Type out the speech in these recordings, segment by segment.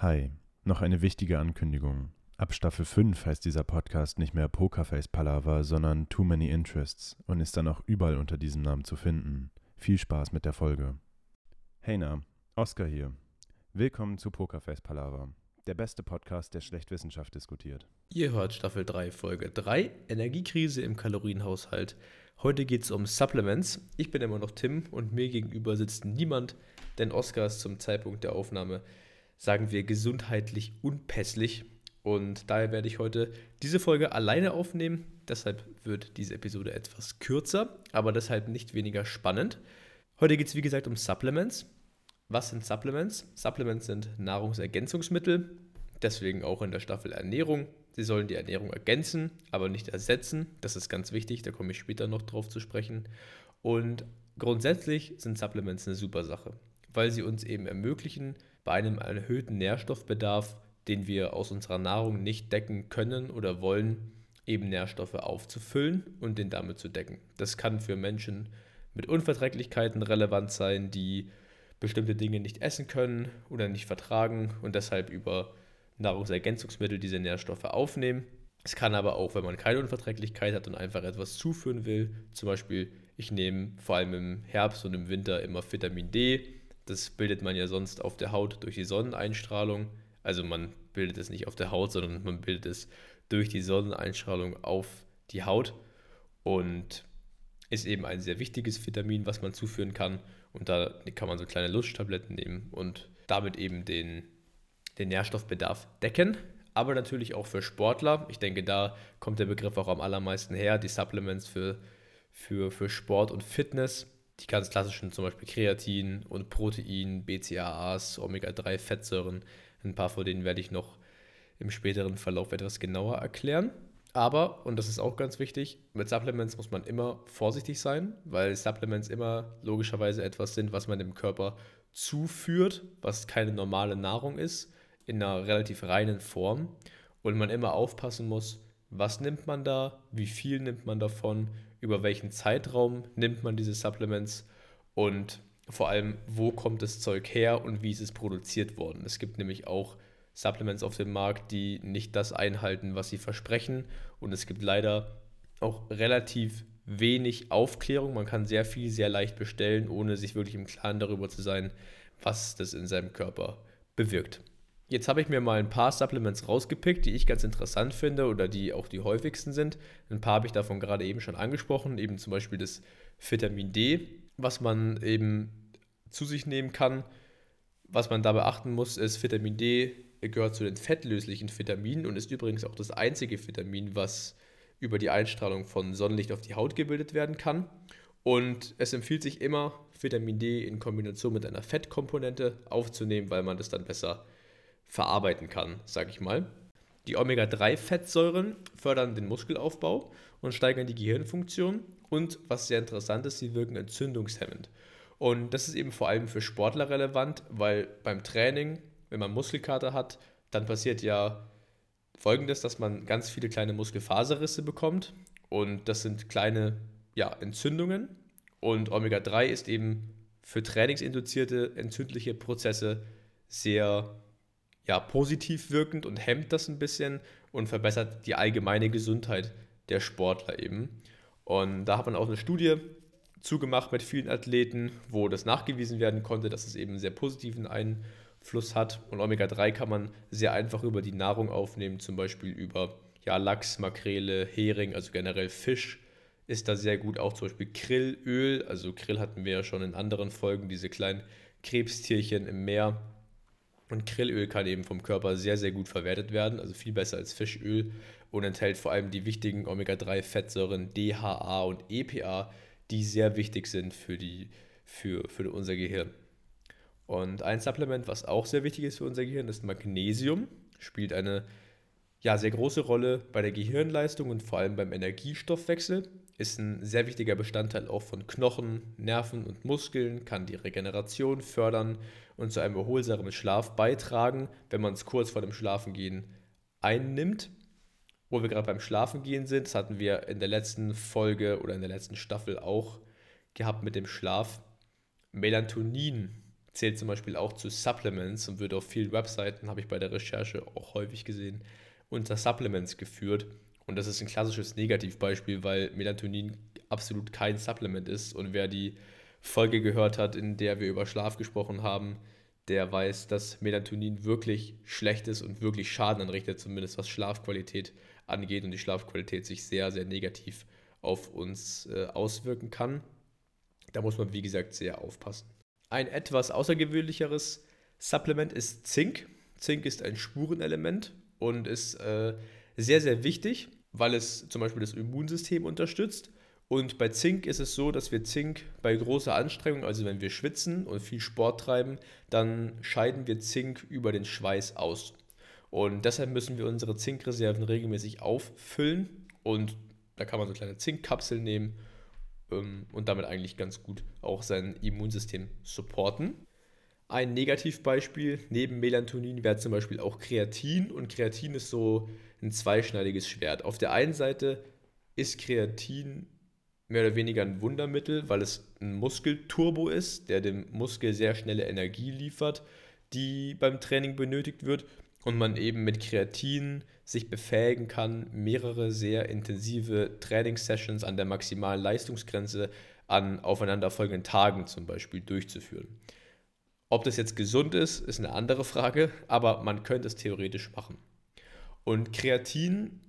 Hi, noch eine wichtige Ankündigung. Ab Staffel 5 heißt dieser Podcast nicht mehr Pokerface Palaver, sondern Too Many Interests und ist dann auch überall unter diesem Namen zu finden. Viel Spaß mit der Folge. Hey na, Oscar hier. Willkommen zu Pokerface Palaver, der beste Podcast, der schlecht Wissenschaft diskutiert. Ihr hört Staffel 3, Folge 3, Energiekrise im Kalorienhaushalt. Heute geht es um Supplements. Ich bin immer noch Tim und mir gegenüber sitzt niemand, denn Oscar ist zum Zeitpunkt der Aufnahme sagen wir, gesundheitlich unpässlich. Und daher werde ich heute diese Folge alleine aufnehmen. Deshalb wird diese Episode etwas kürzer, aber deshalb nicht weniger spannend. Heute geht es, wie gesagt, um Supplements. Was sind Supplements? Supplements sind Nahrungsergänzungsmittel, deswegen auch in der Staffel Ernährung. Sie sollen die Ernährung ergänzen, aber nicht ersetzen. Das ist ganz wichtig, da komme ich später noch drauf zu sprechen. Und grundsätzlich sind Supplements eine super Sache, weil sie uns eben ermöglichen, bei einem erhöhten Nährstoffbedarf, den wir aus unserer Nahrung nicht decken können oder wollen, eben Nährstoffe aufzufüllen und den damit zu decken. Das kann für Menschen mit Unverträglichkeiten relevant sein, die bestimmte Dinge nicht essen können oder nicht vertragen und deshalb über Nahrungsergänzungsmittel diese Nährstoffe aufnehmen. Es kann aber auch, wenn man keine Unverträglichkeit hat und einfach etwas zuführen will, zum Beispiel ich nehme vor allem im Herbst und im Winter immer Vitamin D, das bildet man ja sonst auf der Haut durch die Sonneneinstrahlung. Also man bildet es nicht auf der Haut, sondern man bildet es durch die Sonneneinstrahlung auf die Haut und ist eben ein sehr wichtiges Vitamin, was man zuführen kann. Und da kann man so kleine Lusttabletten nehmen und damit eben den, den Nährstoffbedarf decken. Aber natürlich auch für Sportler. Ich denke, da kommt der Begriff auch am allermeisten her. Die Supplements für, für, für Sport und Fitness die ganz klassischen, zum Beispiel Kreatin und Protein, BCAAs, Omega-3-Fettsäuren. Ein paar von denen werde ich noch im späteren Verlauf etwas genauer erklären. Aber, und das ist auch ganz wichtig, mit Supplements muss man immer vorsichtig sein, weil Supplements immer logischerweise etwas sind, was man dem Körper zuführt, was keine normale Nahrung ist, in einer relativ reinen Form. Und man immer aufpassen muss, was nimmt man da, wie viel nimmt man davon, über welchen Zeitraum nimmt man diese Supplements und vor allem, wo kommt das Zeug her und wie ist es produziert worden. Es gibt nämlich auch Supplements auf dem Markt, die nicht das einhalten, was sie versprechen. Und es gibt leider auch relativ wenig Aufklärung. Man kann sehr viel, sehr leicht bestellen, ohne sich wirklich im Klaren darüber zu sein, was das in seinem Körper bewirkt. Jetzt habe ich mir mal ein paar Supplements rausgepickt, die ich ganz interessant finde oder die auch die häufigsten sind. Ein paar habe ich davon gerade eben schon angesprochen, eben zum Beispiel das Vitamin D, was man eben zu sich nehmen kann. Was man da beachten muss, ist, Vitamin D gehört zu den fettlöslichen Vitaminen und ist übrigens auch das einzige Vitamin, was über die Einstrahlung von Sonnenlicht auf die Haut gebildet werden kann. Und es empfiehlt sich immer, Vitamin D in Kombination mit einer Fettkomponente aufzunehmen, weil man das dann besser verarbeiten kann, sage ich mal. Die Omega-3-Fettsäuren fördern den Muskelaufbau und steigern die Gehirnfunktion. Und was sehr interessant ist, sie wirken entzündungshemmend. Und das ist eben vor allem für Sportler relevant, weil beim Training, wenn man Muskelkater hat, dann passiert ja folgendes, dass man ganz viele kleine Muskelfaserrisse bekommt. Und das sind kleine ja, Entzündungen. Und Omega-3 ist eben für trainingsinduzierte entzündliche Prozesse sehr ja, positiv wirkend und hemmt das ein bisschen und verbessert die allgemeine Gesundheit der Sportler eben. Und da hat man auch eine Studie zugemacht mit vielen Athleten, wo das nachgewiesen werden konnte, dass es eben einen sehr positiven Einfluss hat. Und Omega-3 kann man sehr einfach über die Nahrung aufnehmen, zum Beispiel über ja, Lachs, Makrele, Hering, also generell Fisch ist da sehr gut. Auch zum Beispiel Krillöl, also Krill hatten wir ja schon in anderen Folgen, diese kleinen Krebstierchen im Meer und Krillöl kann eben vom Körper sehr, sehr gut verwertet werden, also viel besser als Fischöl und enthält vor allem die wichtigen Omega-3-Fettsäuren DHA und EPA, die sehr wichtig sind für, die, für, für unser Gehirn. Und ein Supplement, was auch sehr wichtig ist für unser Gehirn, ist Magnesium. Spielt eine ja, sehr große Rolle bei der Gehirnleistung und vor allem beim Energiestoffwechsel ist ein sehr wichtiger Bestandteil auch von Knochen, Nerven und Muskeln, kann die Regeneration fördern und zu einem erholsamen Schlaf beitragen, wenn man es kurz vor dem Schlafengehen einnimmt. Wo wir gerade beim Schlafengehen sind, das hatten wir in der letzten Folge oder in der letzten Staffel auch gehabt mit dem Schlaf. Melatonin zählt zum Beispiel auch zu Supplements und wird auf vielen Webseiten, habe ich bei der Recherche auch häufig gesehen, unter Supplements geführt. Und das ist ein klassisches Negativbeispiel, weil Melatonin absolut kein Supplement ist. Und wer die Folge gehört hat, in der wir über Schlaf gesprochen haben, der weiß, dass Melatonin wirklich schlecht ist und wirklich Schaden anrichtet, zumindest was Schlafqualität angeht und die Schlafqualität sich sehr, sehr negativ auf uns äh, auswirken kann. Da muss man, wie gesagt, sehr aufpassen. Ein etwas außergewöhnlicheres Supplement ist Zink. Zink ist ein Spurenelement und ist äh, sehr, sehr wichtig, weil es zum Beispiel das Immunsystem unterstützt. Und bei Zink ist es so, dass wir Zink bei großer Anstrengung, also wenn wir schwitzen und viel Sport treiben, dann scheiden wir Zink über den Schweiß aus. Und deshalb müssen wir unsere Zinkreserven regelmäßig auffüllen. Und da kann man so kleine Zinkkapseln nehmen ähm, und damit eigentlich ganz gut auch sein Immunsystem supporten. Ein Negativbeispiel neben Melatonin wäre zum Beispiel auch Kreatin. Und Kreatin ist so ein zweischneidiges Schwert. Auf der einen Seite ist Kreatin mehr oder weniger ein Wundermittel, weil es ein Muskelturbo ist, der dem Muskel sehr schnelle Energie liefert, die beim Training benötigt wird und man eben mit Kreatin sich befähigen kann, mehrere sehr intensive Trainingssessions an der maximalen Leistungsgrenze an aufeinanderfolgenden Tagen zum Beispiel durchzuführen. Ob das jetzt gesund ist, ist eine andere Frage, aber man könnte es theoretisch machen. Und Kreatin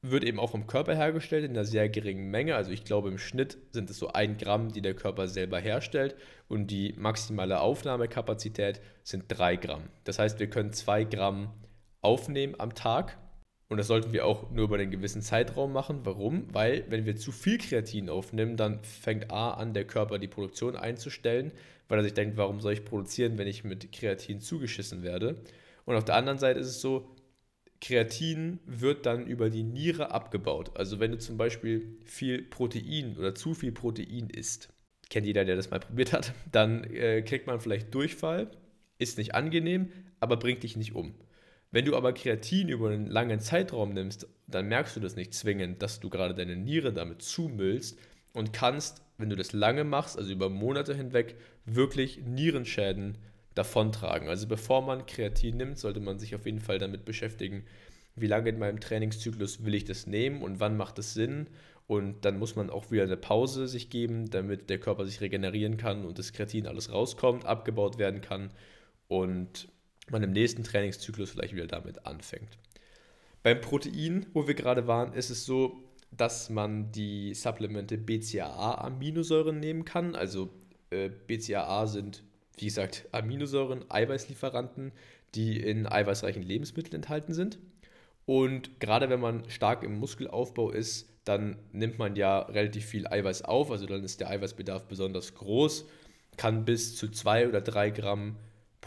wird eben auch vom Körper hergestellt in einer sehr geringen Menge. Also ich glaube im Schnitt sind es so ein Gramm, die der Körper selber herstellt und die maximale Aufnahmekapazität sind drei Gramm. Das heißt, wir können zwei Gramm aufnehmen am Tag und das sollten wir auch nur über einen gewissen Zeitraum machen. Warum? Weil wenn wir zu viel Kreatin aufnehmen, dann fängt A an, der Körper die Produktion einzustellen, weil er sich denkt, warum soll ich produzieren, wenn ich mit Kreatin zugeschissen werde? Und auf der anderen Seite ist es so, Kreatin wird dann über die Niere abgebaut. Also wenn du zum Beispiel viel Protein oder zu viel Protein isst, kennt jeder, der das mal probiert hat, dann äh, kriegt man vielleicht Durchfall, ist nicht angenehm, aber bringt dich nicht um. Wenn du aber Kreatin über einen langen Zeitraum nimmst, dann merkst du das nicht zwingend, dass du gerade deine Niere damit zumüllst und kannst, wenn du das lange machst, also über Monate hinweg, wirklich Nierenschäden davontragen. Also bevor man Kreatin nimmt, sollte man sich auf jeden Fall damit beschäftigen, wie lange in meinem Trainingszyklus will ich das nehmen und wann macht es Sinn. Und dann muss man auch wieder eine Pause sich geben, damit der Körper sich regenerieren kann und das Kreatin alles rauskommt, abgebaut werden kann und man im nächsten Trainingszyklus vielleicht wieder damit anfängt. Beim Protein, wo wir gerade waren, ist es so, dass man die Supplemente BCAA-Aminosäuren nehmen kann. Also äh, BCAA sind wie gesagt, Aminosäuren, Eiweißlieferanten, die in eiweißreichen Lebensmitteln enthalten sind. Und gerade wenn man stark im Muskelaufbau ist, dann nimmt man ja relativ viel Eiweiß auf, also dann ist der Eiweißbedarf besonders groß, kann bis zu zwei oder drei Gramm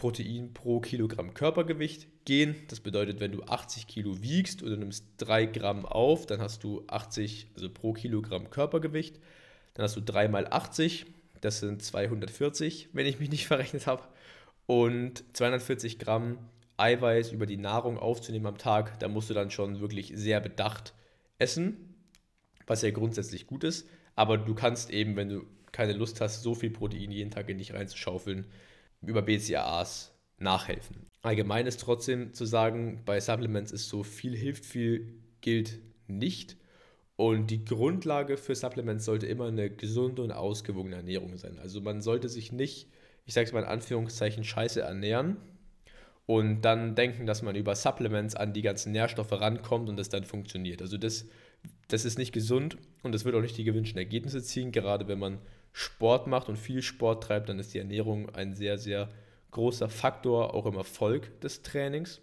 Protein pro Kilogramm Körpergewicht gehen. Das bedeutet, wenn du 80 Kilo wiegst und du nimmst 3 Gramm auf, dann hast du 80, also pro Kilogramm Körpergewicht. Dann hast du 3 mal 80, das sind 240, wenn ich mich nicht verrechnet habe. Und 240 Gramm Eiweiß über die Nahrung aufzunehmen am Tag, da musst du dann schon wirklich sehr bedacht essen, was ja grundsätzlich gut ist. Aber du kannst eben, wenn du keine Lust hast, so viel Protein jeden Tag in dich reinzuschaufeln, über BCAAs nachhelfen. Allgemein ist trotzdem zu sagen, bei Supplements ist so viel hilft, viel gilt nicht. Und die Grundlage für Supplements sollte immer eine gesunde und ausgewogene Ernährung sein. Also man sollte sich nicht, ich sage es mal in Anführungszeichen, scheiße ernähren und dann denken, dass man über Supplements an die ganzen Nährstoffe rankommt und das dann funktioniert. Also das, das ist nicht gesund und das wird auch nicht die gewünschten Ergebnisse ziehen. Gerade wenn man Sport macht und viel Sport treibt, dann ist die Ernährung ein sehr, sehr großer Faktor auch im Erfolg des Trainings.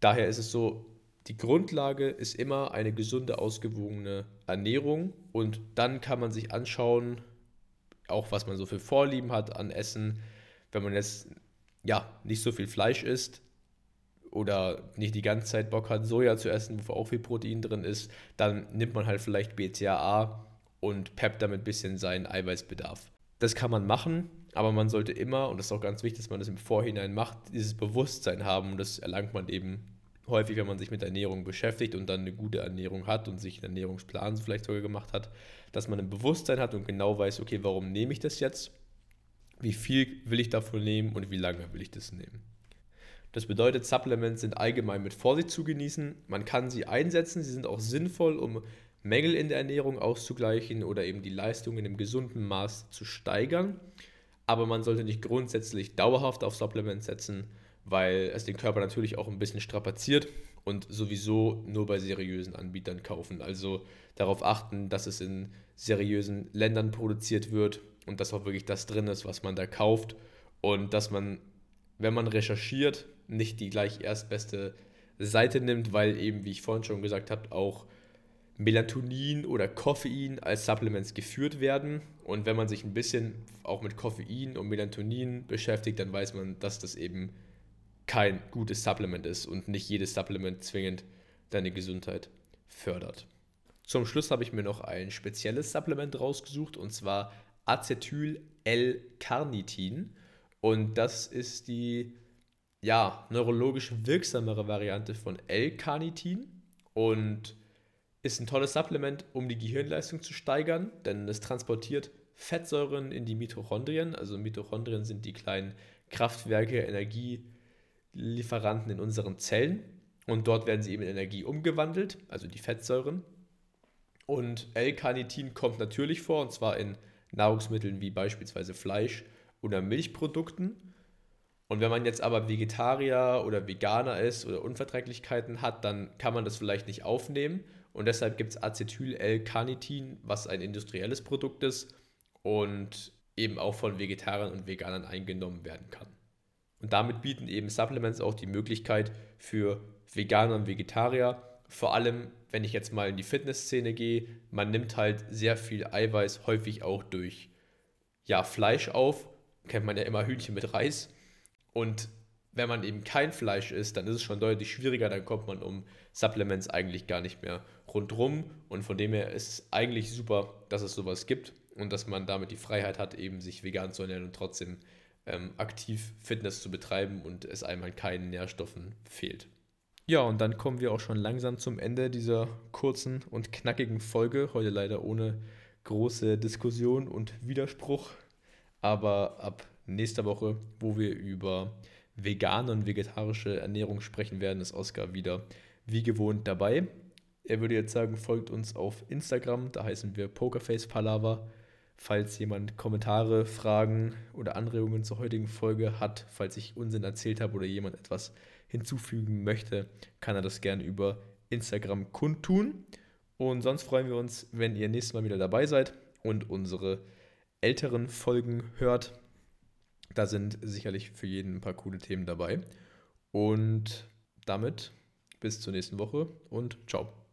Daher ist es so, die Grundlage ist immer eine gesunde, ausgewogene Ernährung und dann kann man sich anschauen, auch was man so für Vorlieben hat an Essen. Wenn man jetzt ja nicht so viel Fleisch isst oder nicht die ganze Zeit Bock hat, Soja zu essen, wo auch viel Protein drin ist, dann nimmt man halt vielleicht BCAA und peppt damit ein bisschen seinen Eiweißbedarf. Das kann man machen, aber man sollte immer, und das ist auch ganz wichtig, dass man das im Vorhinein macht, dieses Bewusstsein haben und das erlangt man eben häufig, wenn man sich mit Ernährung beschäftigt und dann eine gute Ernährung hat und sich einen Ernährungsplan vielleicht sogar gemacht hat, dass man ein Bewusstsein hat und genau weiß, okay, warum nehme ich das jetzt? wie viel will ich davon nehmen und wie lange will ich das nehmen. Das bedeutet, Supplements sind allgemein mit Vorsicht zu genießen. Man kann sie einsetzen, sie sind auch sinnvoll, um Mängel in der Ernährung auszugleichen oder eben die Leistung in einem gesunden Maß zu steigern. Aber man sollte nicht grundsätzlich dauerhaft auf Supplements setzen, weil es den Körper natürlich auch ein bisschen strapaziert und sowieso nur bei seriösen Anbietern kaufen. Also darauf achten, dass es in seriösen Ländern produziert wird und dass auch wirklich das drin ist, was man da kauft und dass man, wenn man recherchiert, nicht die gleich erstbeste Seite nimmt, weil eben, wie ich vorhin schon gesagt habe, auch Melatonin oder Koffein als Supplements geführt werden. Und wenn man sich ein bisschen auch mit Koffein und Melatonin beschäftigt, dann weiß man, dass das eben kein gutes Supplement ist und nicht jedes Supplement zwingend deine Gesundheit fördert. Zum Schluss habe ich mir noch ein spezielles Supplement rausgesucht und zwar Acetyl-L-Carnitin. Und das ist die ja, neurologisch wirksamere Variante von L-Carnitin und ist ein tolles Supplement, um die Gehirnleistung zu steigern, denn es transportiert Fettsäuren in die Mitochondrien. Also Mitochondrien sind die kleinen Kraftwerke, Energielieferanten in unseren Zellen. Und dort werden sie eben in Energie umgewandelt, also die Fettsäuren. Und L-Carnitin kommt natürlich vor, und zwar in Nahrungsmitteln wie beispielsweise Fleisch oder Milchprodukten. Und wenn man jetzt aber Vegetarier oder Veganer ist oder Unverträglichkeiten hat, dann kann man das vielleicht nicht aufnehmen. Und deshalb gibt es Acetyl-L-Carnitin, was ein industrielles Produkt ist und eben auch von Vegetariern und Veganern eingenommen werden kann. Und damit bieten eben Supplements auch die Möglichkeit für Veganer und Vegetarier, vor allem wenn ich jetzt mal in die Fitnessszene gehe, man nimmt halt sehr viel Eiweiß häufig auch durch ja, Fleisch auf, kennt man ja immer Hühnchen mit Reis und wenn man eben kein Fleisch isst, dann ist es schon deutlich schwieriger, dann kommt man um Supplements eigentlich gar nicht mehr rundrum. Und von dem her ist es eigentlich super, dass es sowas gibt und dass man damit die Freiheit hat, eben sich vegan zu ernähren und trotzdem ähm, aktiv Fitness zu betreiben und es einmal keinen Nährstoffen fehlt. Ja, und dann kommen wir auch schon langsam zum Ende dieser kurzen und knackigen Folge. Heute leider ohne große Diskussion und Widerspruch. Aber ab nächster Woche, wo wir über vegane und vegetarische Ernährung sprechen werden, ist Oskar wieder wie gewohnt dabei. Er würde jetzt sagen, folgt uns auf Instagram, da heißen wir Pokerface Palaver. Falls jemand Kommentare, Fragen oder Anregungen zur heutigen Folge hat, falls ich Unsinn erzählt habe oder jemand etwas hinzufügen möchte, kann er das gerne über Instagram kundtun. Und sonst freuen wir uns, wenn ihr nächstes Mal wieder dabei seid und unsere älteren Folgen hört. Da sind sicherlich für jeden ein paar coole Themen dabei. Und damit bis zur nächsten Woche und ciao.